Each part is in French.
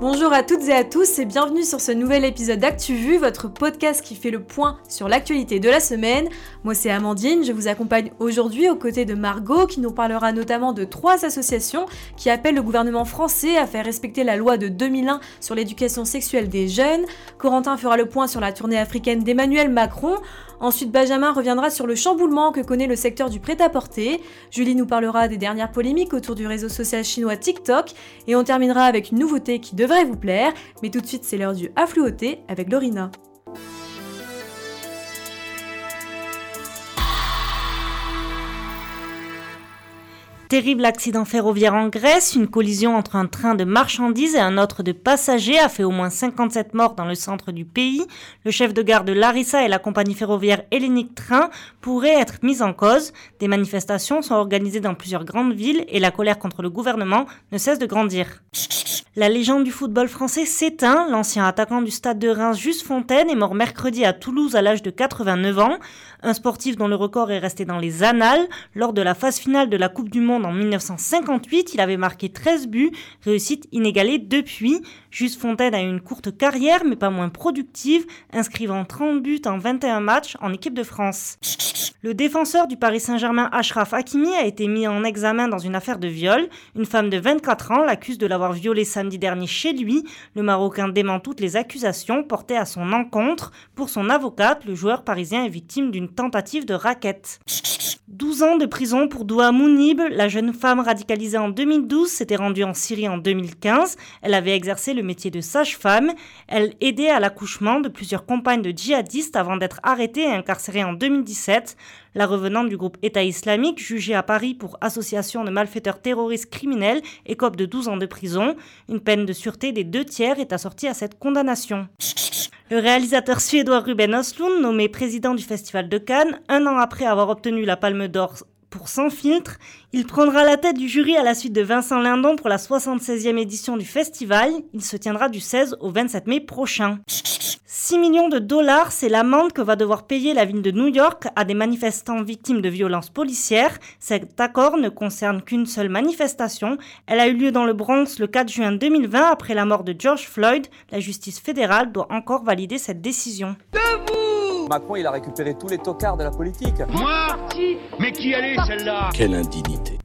Bonjour à toutes et à tous et bienvenue sur ce nouvel épisode d'ActuVu, votre podcast qui fait le point sur l'actualité de la semaine. Moi c'est Amandine, je vous accompagne aujourd'hui aux côtés de Margot qui nous parlera notamment de trois associations qui appellent le gouvernement français à faire respecter la loi de 2001 sur l'éducation sexuelle des jeunes. Corentin fera le point sur la tournée africaine d'Emmanuel Macron. Ensuite, Benjamin reviendra sur le chamboulement que connaît le secteur du prêt-à-porter. Julie nous parlera des dernières polémiques autour du réseau social chinois TikTok. Et on terminera avec une nouveauté qui devrait vous plaire. Mais tout de suite, c'est l'heure du affluoté avec Lorina. Terrible accident ferroviaire en Grèce, une collision entre un train de marchandises et un autre de passagers a fait au moins 57 morts dans le centre du pays. Le chef de gare de Larissa et la compagnie ferroviaire Hellenic Train pourraient être mis en cause. Des manifestations sont organisées dans plusieurs grandes villes et la colère contre le gouvernement ne cesse de grandir. La légende du football français s'éteint. L'ancien attaquant du stade de Reims, Juste Fontaine, est mort mercredi à Toulouse à l'âge de 89 ans. Un sportif dont le record est resté dans les annales. Lors de la phase finale de la Coupe du Monde en 1958, il avait marqué 13 buts, réussite inégalée depuis. Juste Fontaine a eu une courte carrière, mais pas moins productive, inscrivant 30 buts en 21 matchs en équipe de France. Le défenseur du Paris Saint-Germain Ashraf Hakimi a été mis en examen dans une affaire de viol. Une femme de 24 ans l'accuse de l'avoir violé dernier chez lui. Le Marocain dément toutes les accusations portées à son encontre. Pour son avocate, le joueur parisien est victime d'une tentative de raquette. 12 ans de prison pour Doua Mounib, la jeune femme radicalisée en 2012 s'était rendue en Syrie en 2015. Elle avait exercé le métier de sage-femme. Elle aidait à l'accouchement de plusieurs compagnes de djihadistes avant d'être arrêtée et incarcérée en 2017. La revenante du groupe État islamique, jugée à Paris pour association de malfaiteurs terroristes criminels, écope de 12 ans de prison. Une peine de sûreté des deux tiers est assortie à cette condamnation. Le réalisateur suédois Ruben Östlund, nommé président du Festival de Cannes, un an après avoir obtenu la Palme d'Or pour Sans filtre, il prendra la tête du jury à la suite de Vincent Lindon pour la 76e édition du festival. Il se tiendra du 16 au 27 mai prochain. 6 millions de dollars, c'est l'amende que va devoir payer la ville de New York à des manifestants victimes de violences policières. Cet accord ne concerne qu'une seule manifestation. Elle a eu lieu dans le Bronx le 4 juin 2020 après la mort de George Floyd. La justice fédérale doit encore valider cette décision. Debout Macron, il a récupéré tous les tocards de la politique. Moi Mais qui allait celle-là Quelle indignité.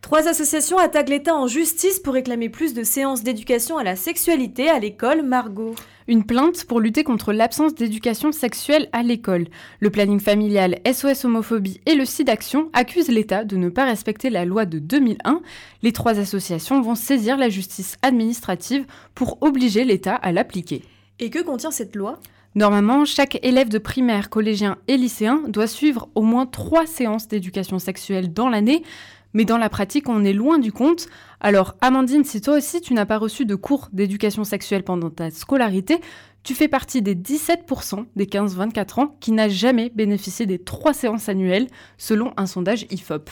Trois associations attaquent l'État en justice pour réclamer plus de séances d'éducation à la sexualité à l'école. Margot. Une plainte pour lutter contre l'absence d'éducation sexuelle à l'école. Le planning familial SOS homophobie et le SIDAction accusent l'État de ne pas respecter la loi de 2001. Les trois associations vont saisir la justice administrative pour obliger l'État à l'appliquer. Et que contient cette loi? Normalement, chaque élève de primaire, collégien et lycéen doit suivre au moins trois séances d'éducation sexuelle dans l'année, mais dans la pratique, on est loin du compte. Alors, Amandine, si toi aussi tu n'as pas reçu de cours d'éducation sexuelle pendant ta scolarité, tu fais partie des 17% des 15-24 ans qui n'a jamais bénéficié des trois séances annuelles, selon un sondage IFOP.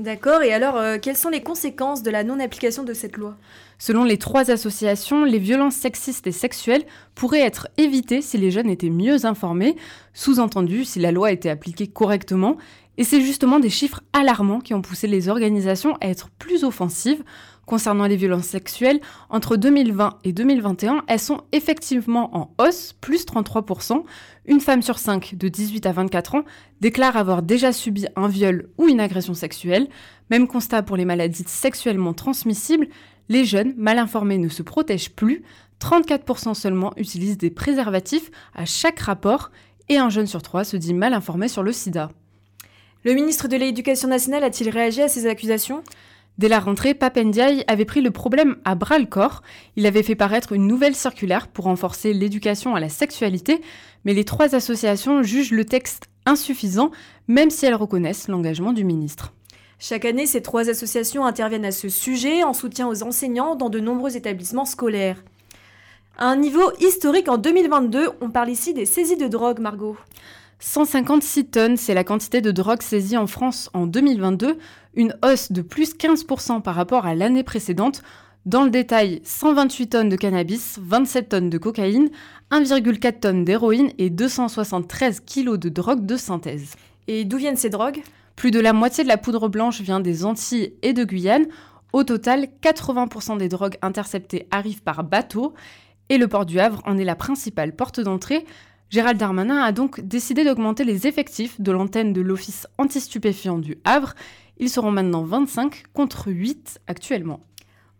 D'accord, et alors euh, quelles sont les conséquences de la non-application de cette loi? Selon les trois associations, les violences sexistes et sexuelles pourraient être évitées si les jeunes étaient mieux informés, sous-entendu si la loi était appliquée correctement, et c'est justement des chiffres alarmants qui ont poussé les organisations à être plus offensives. Concernant les violences sexuelles, entre 2020 et 2021, elles sont effectivement en hausse, plus 33%. Une femme sur cinq de 18 à 24 ans déclare avoir déjà subi un viol ou une agression sexuelle. Même constat pour les maladies sexuellement transmissibles. Les jeunes, mal informés, ne se protègent plus. 34% seulement utilisent des préservatifs à chaque rapport. Et un jeune sur trois se dit mal informé sur le sida. Le ministre de l'Éducation nationale a-t-il réagi à ces accusations? Dès la rentrée, Papendiaï avait pris le problème à bras le corps. Il avait fait paraître une nouvelle circulaire pour renforcer l'éducation à la sexualité, mais les trois associations jugent le texte insuffisant, même si elles reconnaissent l'engagement du ministre. Chaque année, ces trois associations interviennent à ce sujet en soutien aux enseignants dans de nombreux établissements scolaires. À un niveau historique en 2022, on parle ici des saisies de drogue, Margot. 156 tonnes, c'est la quantité de drogue saisie en France en 2022, une hausse de plus 15% par rapport à l'année précédente. Dans le détail, 128 tonnes de cannabis, 27 tonnes de cocaïne, 1,4 tonnes d'héroïne et 273 kilos de drogue de synthèse. Et d'où viennent ces drogues? Plus de la moitié de la poudre blanche vient des Antilles et de Guyane. Au total, 80% des drogues interceptées arrivent par bateau et le port du Havre en est la principale porte d'entrée. Gérald Darmanin a donc décidé d'augmenter les effectifs de l'antenne de l'Office anti-stupéfiant du Havre. Ils seront maintenant 25 contre 8 actuellement.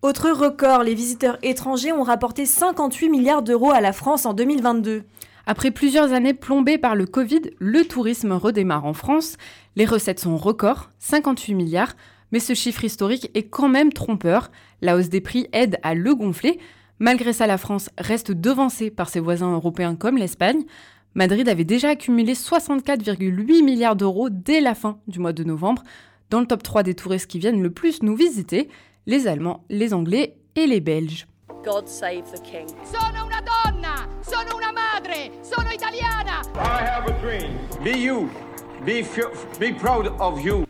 Autre record, les visiteurs étrangers ont rapporté 58 milliards d'euros à la France en 2022. Après plusieurs années plombées par le Covid, le tourisme redémarre en France. Les recettes sont records, 58 milliards, mais ce chiffre historique est quand même trompeur. La hausse des prix aide à le gonfler. Malgré ça, la France reste devancée par ses voisins européens comme l'Espagne. Madrid avait déjà accumulé 64,8 milliards d'euros dès la fin du mois de novembre. Dans le top 3 des touristes qui viennent le plus nous visiter, les Allemands, les Anglais et les Belges. God save the king. Sono una donna, sono una madre, sono italiana. I have a dream. Be you. Be, be proud of you.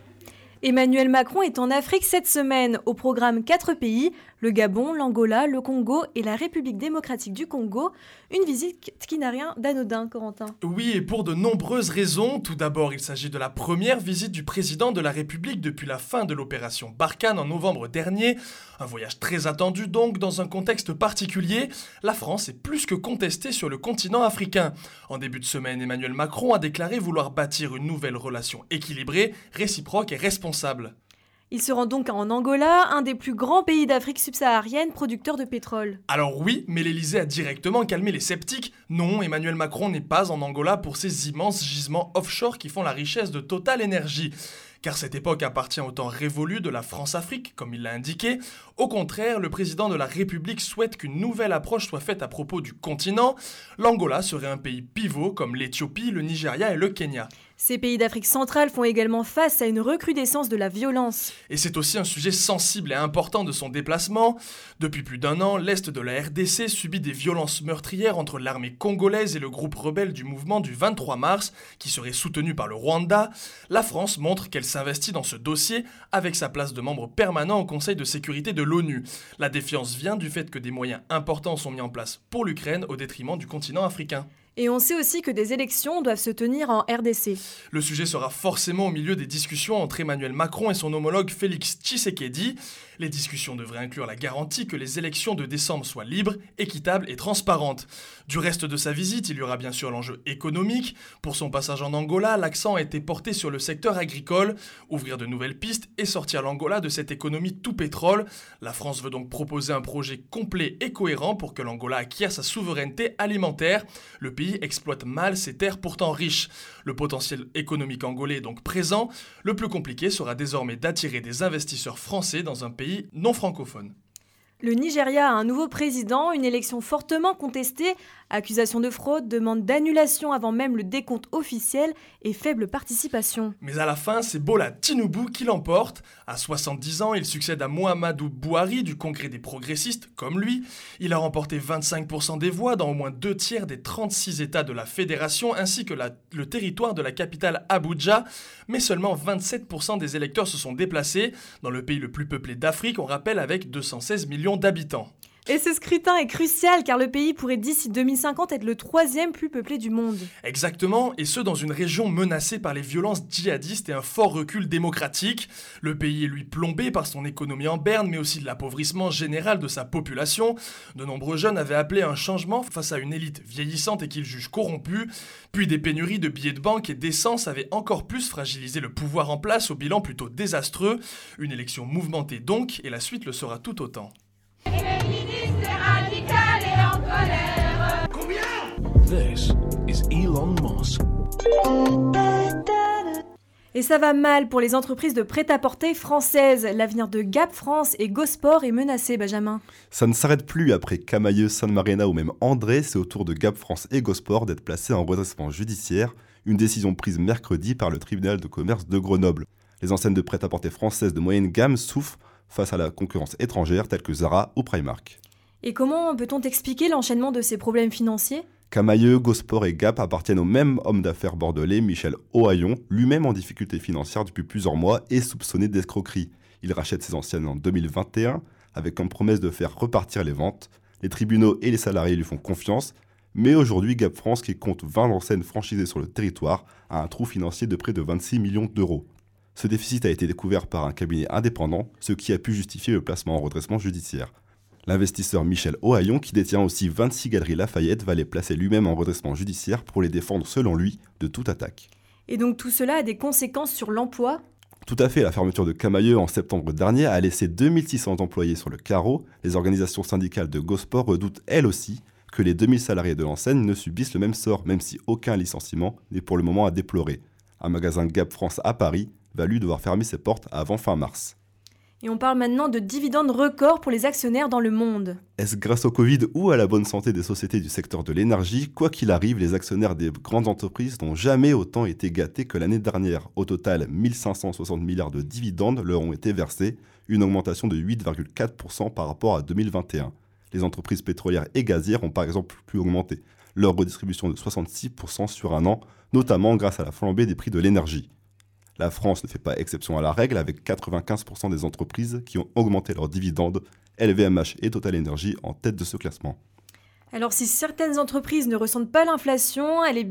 Emmanuel Macron est en Afrique cette semaine au programme 4 pays, le Gabon, l'Angola, le Congo et la République démocratique du Congo. Une visite qui n'a rien d'anodin, Corentin. Oui, et pour de nombreuses raisons. Tout d'abord, il s'agit de la première visite du président de la République depuis la fin de l'opération Barkhane en novembre dernier. Un voyage très attendu donc dans un contexte particulier. La France est plus que contestée sur le continent africain. En début de semaine, Emmanuel Macron a déclaré vouloir bâtir une nouvelle relation équilibrée, réciproque et responsable. Il se rend donc en Angola, un des plus grands pays d'Afrique subsaharienne producteurs de pétrole. Alors oui, mais l'Elysée a directement calmé les sceptiques. Non, Emmanuel Macron n'est pas en Angola pour ces immenses gisements offshore qui font la richesse de Total Energy car cette époque appartient au temps révolu de la France-Afrique, comme il l'a indiqué. Au contraire, le président de la République souhaite qu'une nouvelle approche soit faite à propos du continent. L'Angola serait un pays pivot comme l'Éthiopie, le Nigeria et le Kenya. Ces pays d'Afrique centrale font également face à une recrudescence de la violence. Et c'est aussi un sujet sensible et important de son déplacement. Depuis plus d'un an, l'Est de la RDC subit des violences meurtrières entre l'armée congolaise et le groupe rebelle du mouvement du 23 mars, qui serait soutenu par le Rwanda. La France montre qu'elle s'investit dans ce dossier avec sa place de membre permanent au Conseil de sécurité de l'ONU. La défiance vient du fait que des moyens importants sont mis en place pour l'Ukraine au détriment du continent africain. Et on sait aussi que des élections doivent se tenir en RDC. Le sujet sera forcément au milieu des discussions entre Emmanuel Macron et son homologue Félix Tshisekedi. Les discussions devraient inclure la garantie que les élections de décembre soient libres, équitables et transparentes. Du reste de sa visite, il y aura bien sûr l'enjeu économique. Pour son passage en Angola, l'accent a été porté sur le secteur agricole, ouvrir de nouvelles pistes et sortir l'Angola de cette économie tout pétrole. La France veut donc proposer un projet complet et cohérent pour que l'Angola acquiert sa souveraineté alimentaire. Exploite mal ses terres pourtant riches. Le potentiel économique angolais est donc présent. Le plus compliqué sera désormais d'attirer des investisseurs français dans un pays non francophones. Le Nigeria a un nouveau président, une élection fortement contestée, accusation de fraude, demande d'annulation avant même le décompte officiel et faible participation. Mais à la fin, c'est Bola Tinubu qui l'emporte. À 70 ans, il succède à Mohamedou Bouhari du Congrès des progressistes, comme lui. Il a remporté 25% des voix dans au moins deux tiers des 36 États de la fédération ainsi que le territoire de la capitale Abuja. Mais seulement 27% des électeurs se sont déplacés dans le pays le plus peuplé d'Afrique, on rappelle avec 216 millions d'habitants. Et ce scrutin est crucial car le pays pourrait d'ici 2050 être le troisième plus peuplé du monde. Exactement, et ce dans une région menacée par les violences djihadistes et un fort recul démocratique. Le pays est lui plombé par son économie en berne, mais aussi de l'appauvrissement général de sa population. De nombreux jeunes avaient appelé un changement face à une élite vieillissante et qu'ils jugent corrompue. Puis des pénuries de billets de banque et d'essence avaient encore plus fragilisé le pouvoir en place au bilan plutôt désastreux. Une élection mouvementée donc, et la suite le sera tout autant. Et ça va mal pour les entreprises de prêt-à-porter françaises. L'avenir de Gap France et Gosport est menacé, Benjamin. Ça ne s'arrête plus après Camailleux, San Marina ou même André. C'est au tour de Gap France et Gosport d'être placés en redressement judiciaire. Une décision prise mercredi par le tribunal de commerce de Grenoble. Les enseignes de prêt-à-porter françaises de moyenne gamme souffrent face à la concurrence étrangère telle que Zara ou Primark. Et comment peut-on expliquer l'enchaînement de ces problèmes financiers? Camailleux, Gosport et Gap appartiennent au même homme d'affaires bordelais, Michel Ohaillon, lui-même en difficulté financière depuis plusieurs mois et soupçonné d'escroquerie. Il rachète ses anciennes en 2021 avec comme promesse de faire repartir les ventes. Les tribunaux et les salariés lui font confiance, mais aujourd'hui Gap France, qui compte 20 enseignes franchisées sur le territoire, a un trou financier de près de 26 millions d'euros. Ce déficit a été découvert par un cabinet indépendant, ce qui a pu justifier le placement en redressement judiciaire. L'investisseur Michel Ohaillon, qui détient aussi 26 galeries Lafayette, va les placer lui-même en redressement judiciaire pour les défendre, selon lui, de toute attaque. Et donc tout cela a des conséquences sur l'emploi? Tout à fait, la fermeture de Camailleux en septembre dernier a laissé 2600 employés sur le carreau. Les organisations syndicales de Gosport redoutent elles aussi que les 2000 salariés de l'enseigne ne subissent le même sort, même si aucun licenciement n'est pour le moment à déplorer. Un magasin Gap France à Paris va lui devoir fermer ses portes avant fin mars. Et on parle maintenant de dividendes records pour les actionnaires dans le monde. Est-ce grâce au Covid ou à la bonne santé des sociétés du secteur de l'énergie Quoi qu'il arrive, les actionnaires des grandes entreprises n'ont jamais autant été gâtés que l'année dernière. Au total, 1560 milliards de dividendes leur ont été versés, une augmentation de 8,4% par rapport à 2021. Les entreprises pétrolières et gazières ont par exemple pu augmenter leur redistribution de 66% sur un an, notamment grâce à la flambée des prix de l'énergie. La France ne fait pas exception à la règle avec 95% des entreprises qui ont augmenté leurs dividendes, LVMH et Total Energy en tête de ce classement. Alors si certaines entreprises ne ressentent pas l'inflation, elle est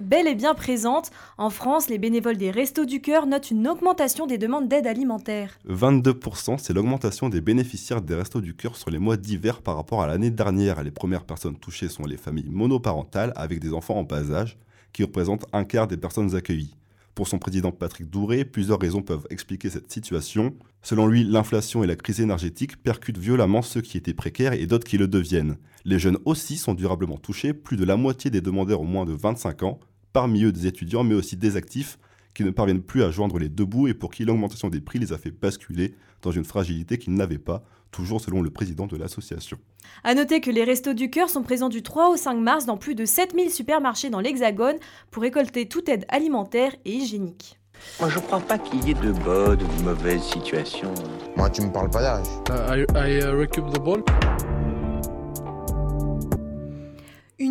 bel et bien présente. En France, les bénévoles des Restos du Cœur notent une augmentation des demandes d'aide alimentaire. 22%, c'est l'augmentation des bénéficiaires des Restos du Cœur sur les mois d'hiver par rapport à l'année dernière. Les premières personnes touchées sont les familles monoparentales avec des enfants en bas âge, qui représentent un quart des personnes accueillies. Pour son président Patrick Douré, plusieurs raisons peuvent expliquer cette situation. Selon lui, l'inflation et la crise énergétique percutent violemment ceux qui étaient précaires et d'autres qui le deviennent. Les jeunes aussi sont durablement touchés, plus de la moitié des demandeurs ont moins de 25 ans, parmi eux des étudiants mais aussi des actifs qui ne parviennent plus à joindre les deux bouts et pour qui l'augmentation des prix les a fait basculer dans une fragilité qu'ils n'avaient pas, toujours selon le président de l'association. A noter que les Restos du Cœur sont présents du 3 au 5 mars dans plus de 7000 supermarchés dans l'Hexagone pour récolter toute aide alimentaire et hygiénique. Moi, je crois pas qu'il y ait de bonnes ou de mauvaises situations. Moi, tu me parles pas d'âge. Uh, I, I uh, the ball.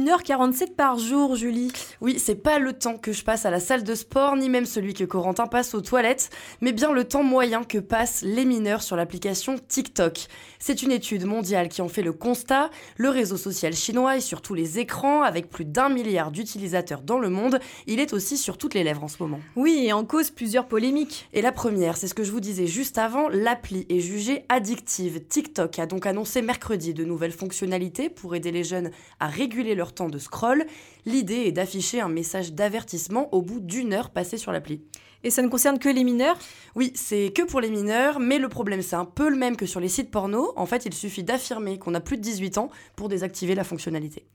1h47 par jour, Julie. Oui, c'est pas le temps que je passe à la salle de sport, ni même celui que Corentin passe aux toilettes, mais bien le temps moyen que passent les mineurs sur l'application TikTok. C'est une étude mondiale qui en fait le constat. Le réseau social chinois est sur tous les écrans, avec plus d'un milliard d'utilisateurs dans le monde. Il est aussi sur toutes les lèvres en ce moment. Oui, et en cause plusieurs polémiques. Et la première, c'est ce que je vous disais juste avant, l'appli est jugée addictive. TikTok a donc annoncé mercredi de nouvelles fonctionnalités pour aider les jeunes à réguler leur temps de scroll. L'idée est d'afficher un message d'avertissement au bout d'une heure passée sur l'appli. Et ça ne concerne que les mineurs? Oui, c'est que pour les mineurs, mais le problème c'est un peu le même que sur les sites porno. En fait, il suffit d'affirmer qu'on a plus de 18 ans pour désactiver la fonctionnalité.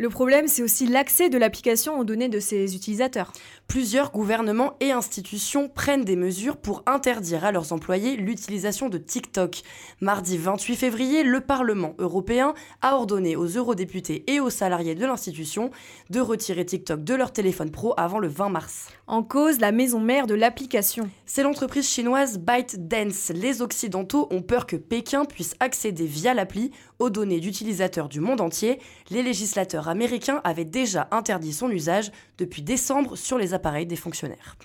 Le problème, c'est aussi l'accès de l'application aux données de ses utilisateurs. Plusieurs gouvernements et institutions prennent des mesures pour interdire à leurs employés l'utilisation de TikTok. Mardi 28 février, le Parlement européen a ordonné aux eurodéputés et aux salariés de l'institution de retirer TikTok de leur téléphone pro avant le 20 mars. En cause, la maison mère de l'application. C'est l'entreprise chinoise ByteDance. Les Occidentaux ont peur que Pékin puisse accéder via l'appli aux données d'utilisateurs du monde entier. Les législateurs américain avait déjà interdit son usage depuis décembre sur les appareils des fonctionnaires.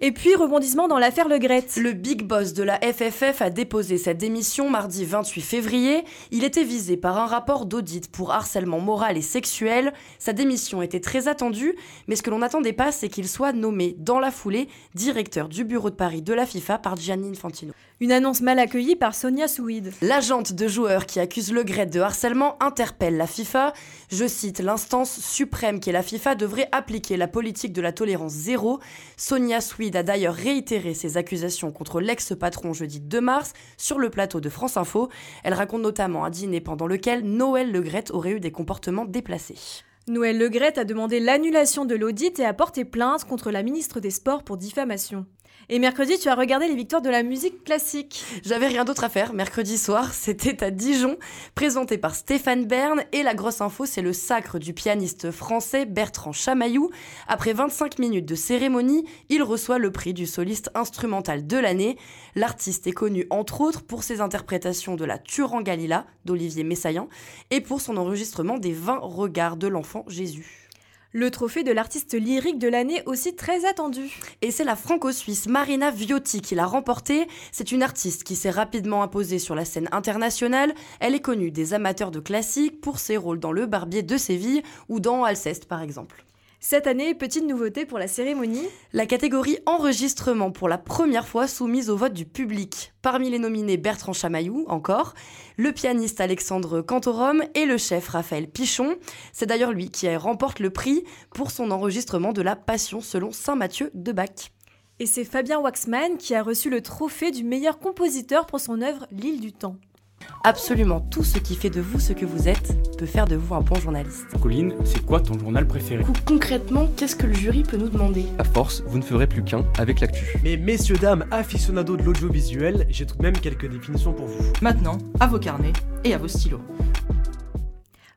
Et puis, rebondissement dans l'affaire Le Gret. Le big boss de la FFF a déposé sa démission mardi 28 février. Il était visé par un rapport d'audit pour harcèlement moral et sexuel. Sa démission était très attendue, mais ce que l'on n'attendait pas, c'est qu'il soit nommé dans la foulée directeur du bureau de Paris de la FIFA par Gianni Infantino. Une annonce mal accueillie par Sonia Souid. L'agente de joueurs qui accuse Le Gret de harcèlement interpelle la FIFA. Je cite, l'instance suprême qui est la FIFA devrait appliquer la politique de la tolérance zéro. Sonia Souid a d'ailleurs réitéré ses accusations contre l'ex-patron jeudi 2 mars sur le plateau de France Info. Elle raconte notamment un dîner pendant lequel Noël Legrette aurait eu des comportements déplacés. Noël Legrette a demandé l'annulation de l'audit et a porté plainte contre la ministre des Sports pour diffamation. Et mercredi, tu as regardé les victoires de la musique classique. J'avais rien d'autre à faire. Mercredi soir, c'était à Dijon, présenté par Stéphane Bern. Et la grosse info, c'est le sacre du pianiste français Bertrand Chamaillou. Après 25 minutes de cérémonie, il reçoit le prix du soliste instrumental de l'année. L'artiste est connu entre autres pour ses interprétations de la Turangalila d'Olivier Messaillant et pour son enregistrement des 20 regards de l'enfant Jésus le trophée de l'artiste lyrique de l'année aussi très attendu. Et c'est la franco-suisse Marina Viotti qui l'a remporté. C'est une artiste qui s'est rapidement imposée sur la scène internationale. Elle est connue des amateurs de classiques pour ses rôles dans Le Barbier de Séville ou dans Alceste par exemple. Cette année, petite nouveauté pour la cérémonie. La catégorie enregistrement pour la première fois soumise au vote du public. Parmi les nominés, Bertrand Chamaillou, encore, le pianiste Alexandre Cantorum et le chef Raphaël Pichon. C'est d'ailleurs lui qui remporte le prix pour son enregistrement de la Passion selon Saint Matthieu de Bach. Et c'est Fabien Waxman qui a reçu le trophée du meilleur compositeur pour son œuvre L'île du temps. Absolument tout ce qui fait de vous ce que vous êtes peut faire de vous un bon journaliste. Colline, c'est quoi ton journal préféré? Concrètement, qu'est-ce que le jury peut nous demander? À force, vous ne ferez plus qu'un avec l'actu. Mais messieurs, dames, aficionados de l'audiovisuel, j'ai tout de même quelques définitions pour vous. Maintenant, à vos carnets et à vos stylos.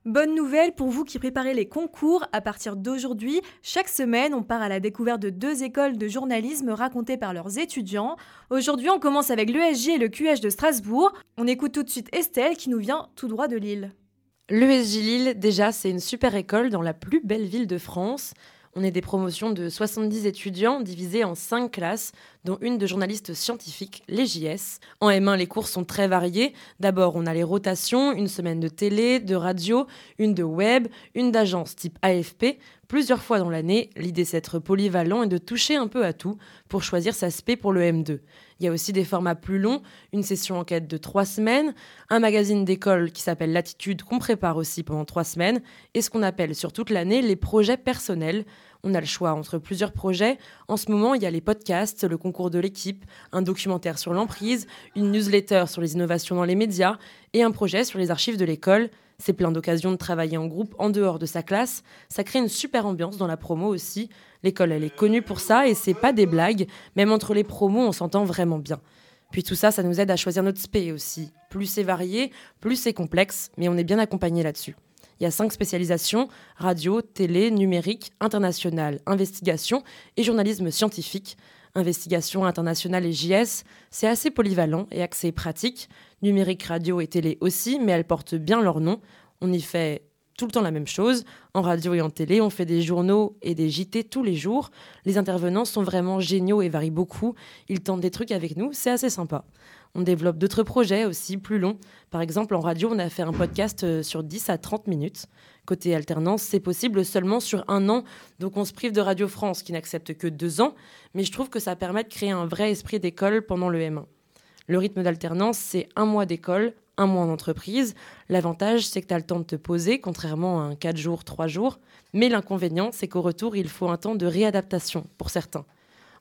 Bonne nouvelle pour vous qui préparez les concours. À partir d'aujourd'hui, chaque semaine, on part à la découverte de deux écoles de journalisme racontées par leurs étudiants. Aujourd'hui, on commence avec l'ESJ et le QH de Strasbourg. On écoute tout de suite Estelle qui nous vient tout droit de Lille. L'ESJ Lille, déjà, c'est une super école dans la plus belle ville de France. On est des promotions de 70 étudiants divisés en 5 classes, dont une de journalistes scientifiques, les JS. En M1, les cours sont très variés. D'abord, on a les rotations, une semaine de télé, de radio, une de web, une d'agence type AFP. Plusieurs fois dans l'année, l'idée c'est d'être polyvalent et de toucher un peu à tout pour choisir sa spé pour le M2. Il y a aussi des formats plus longs, une session enquête de trois semaines, un magazine d'école qui s'appelle Latitude qu'on prépare aussi pendant trois semaines, et ce qu'on appelle sur toute l'année les projets personnels. On a le choix entre plusieurs projets. En ce moment, il y a les podcasts, le concours de l'équipe, un documentaire sur l'emprise, une newsletter sur les innovations dans les médias et un projet sur les archives de l'école. C'est plein d'occasions de travailler en groupe en dehors de sa classe. Ça crée une super ambiance dans la promo aussi. L'école, elle est connue pour ça et c'est pas des blagues. Même entre les promos, on s'entend vraiment bien. Puis tout ça, ça nous aide à choisir notre spé aussi. Plus c'est varié, plus c'est complexe, mais on est bien accompagné là-dessus. Il y a cinq spécialisations radio, télé, numérique, international, investigation et journalisme scientifique. Investigation internationale et JS, c'est assez polyvalent et axé pratique. Numérique, radio et télé aussi, mais elles portent bien leur nom. On y fait tout le temps la même chose. En radio et en télé, on fait des journaux et des JT tous les jours. Les intervenants sont vraiment géniaux et varient beaucoup. Ils tentent des trucs avec nous, c'est assez sympa. On développe d'autres projets aussi plus longs. Par exemple, en radio, on a fait un podcast euh, sur 10 à 30 minutes. Côté alternance, c'est possible seulement sur un an, donc on se prive de Radio France qui n'accepte que deux ans, mais je trouve que ça permet de créer un vrai esprit d'école pendant le M1. Le rythme d'alternance, c'est un mois d'école, un mois en entreprise. L'avantage, c'est que tu as le temps de te poser, contrairement à un 4 jours, 3 jours. Mais l'inconvénient, c'est qu'au retour, il faut un temps de réadaptation pour certains.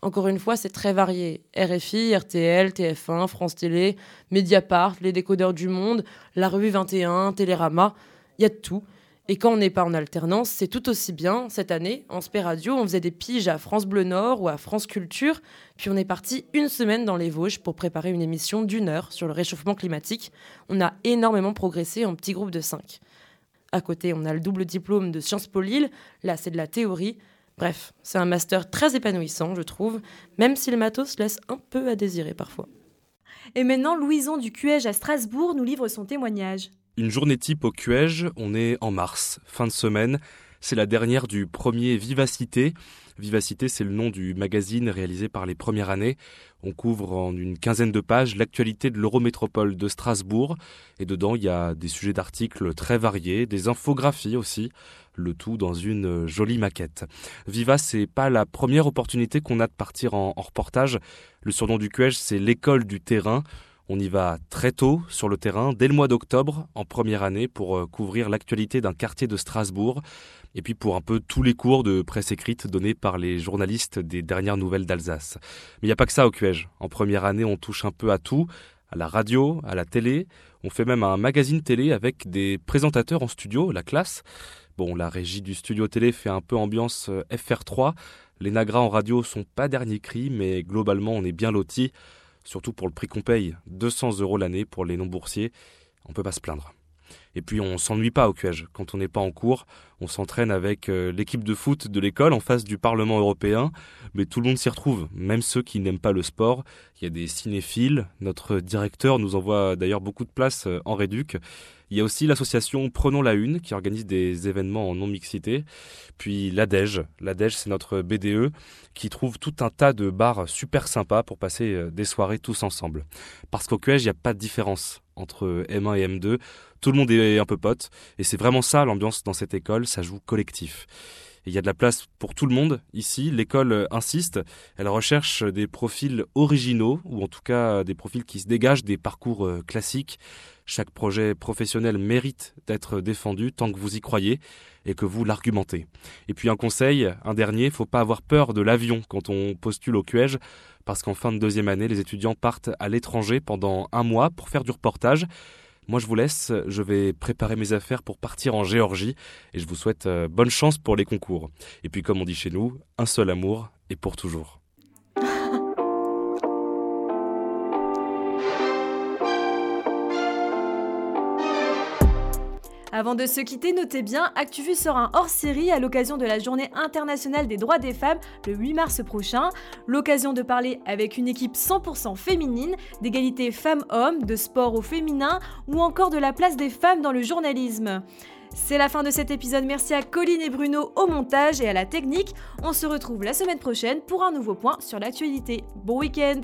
Encore une fois, c'est très varié. RFI, RTL, TF1, France Télé, Mediapart, les décodeurs du monde, la revue 21, Télérama, il y a tout. Et quand on n'est pas en alternance, c'est tout aussi bien. Cette année, en Spé Radio, on faisait des piges à France Bleu Nord ou à France Culture, puis on est parti une semaine dans les Vosges pour préparer une émission d'une heure sur le réchauffement climatique. On a énormément progressé en petits groupes de cinq. À côté, on a le double diplôme de Sciences Po Lille, là c'est de la théorie. Bref, c'est un master très épanouissant, je trouve, même si le matos laisse un peu à désirer parfois. Et maintenant, Louison du QEJ à Strasbourg nous livre son témoignage. Une journée type au QEJ, on est en mars, fin de semaine. C'est la dernière du premier Vivacité. Vivacité, c'est le nom du magazine réalisé par les premières années. On couvre en une quinzaine de pages l'actualité de l'Eurométropole de Strasbourg. Et dedans, il y a des sujets d'articles très variés, des infographies aussi, le tout dans une jolie maquette. Viva, c'est pas la première opportunité qu'on a de partir en, en reportage. Le surnom du QEJ, c'est l'école du terrain. On y va très tôt sur le terrain, dès le mois d'octobre, en première année, pour euh, couvrir l'actualité d'un quartier de Strasbourg, et puis pour un peu tous les cours de presse écrite donnés par les journalistes des dernières nouvelles d'Alsace. Mais il n'y a pas que ça au QEJ. En première année, on touche un peu à tout, à la radio, à la télé, on fait même un magazine télé avec des présentateurs en studio, la classe. Bon, la régie du studio télé fait un peu ambiance euh, FR3. Les nagras en radio sont pas dernier cri, mais globalement, on est bien lotis surtout pour le prix qu'on paye, 200 euros l'année pour les non-boursiers, on peut pas se plaindre. Et puis on s'ennuie pas au QEJ. Quand on n'est pas en cours, on s'entraîne avec euh, l'équipe de foot de l'école en face du Parlement européen, mais tout le monde s'y retrouve, même ceux qui n'aiment pas le sport. Il y a des cinéphiles, notre directeur nous envoie d'ailleurs beaucoup de places euh, en réduc. Il y a aussi l'association Prenons la Une qui organise des événements en non-mixité. Puis l'ADEJ. L'ADEJ, c'est notre BDE qui trouve tout un tas de bars super sympas pour passer euh, des soirées tous ensemble. Parce qu'au QEJ, il n'y a pas de différence entre M1 et M2. Tout le monde est un peu pote. Et c'est vraiment ça l'ambiance dans cette école, ça joue collectif. Il y a de la place pour tout le monde ici. L'école insiste, elle recherche des profils originaux, ou en tout cas des profils qui se dégagent des parcours classiques. Chaque projet professionnel mérite d'être défendu tant que vous y croyez et que vous l'argumentez. Et puis un conseil, un dernier, faut pas avoir peur de l'avion quand on postule au QEJ, parce qu'en fin de deuxième année, les étudiants partent à l'étranger pendant un mois pour faire du reportage. Moi, je vous laisse, je vais préparer mes affaires pour partir en Géorgie et je vous souhaite euh, bonne chance pour les concours. Et puis, comme on dit chez nous, un seul amour et pour toujours. Avant de se quitter, notez bien, ActuVu sera un hors-série à l'occasion de la Journée internationale des droits des femmes le 8 mars prochain. L'occasion de parler avec une équipe 100% féminine, d'égalité femmes-hommes, de sport au féminin ou encore de la place des femmes dans le journalisme. C'est la fin de cet épisode. Merci à Colline et Bruno au montage et à la technique. On se retrouve la semaine prochaine pour un nouveau point sur l'actualité. Bon week-end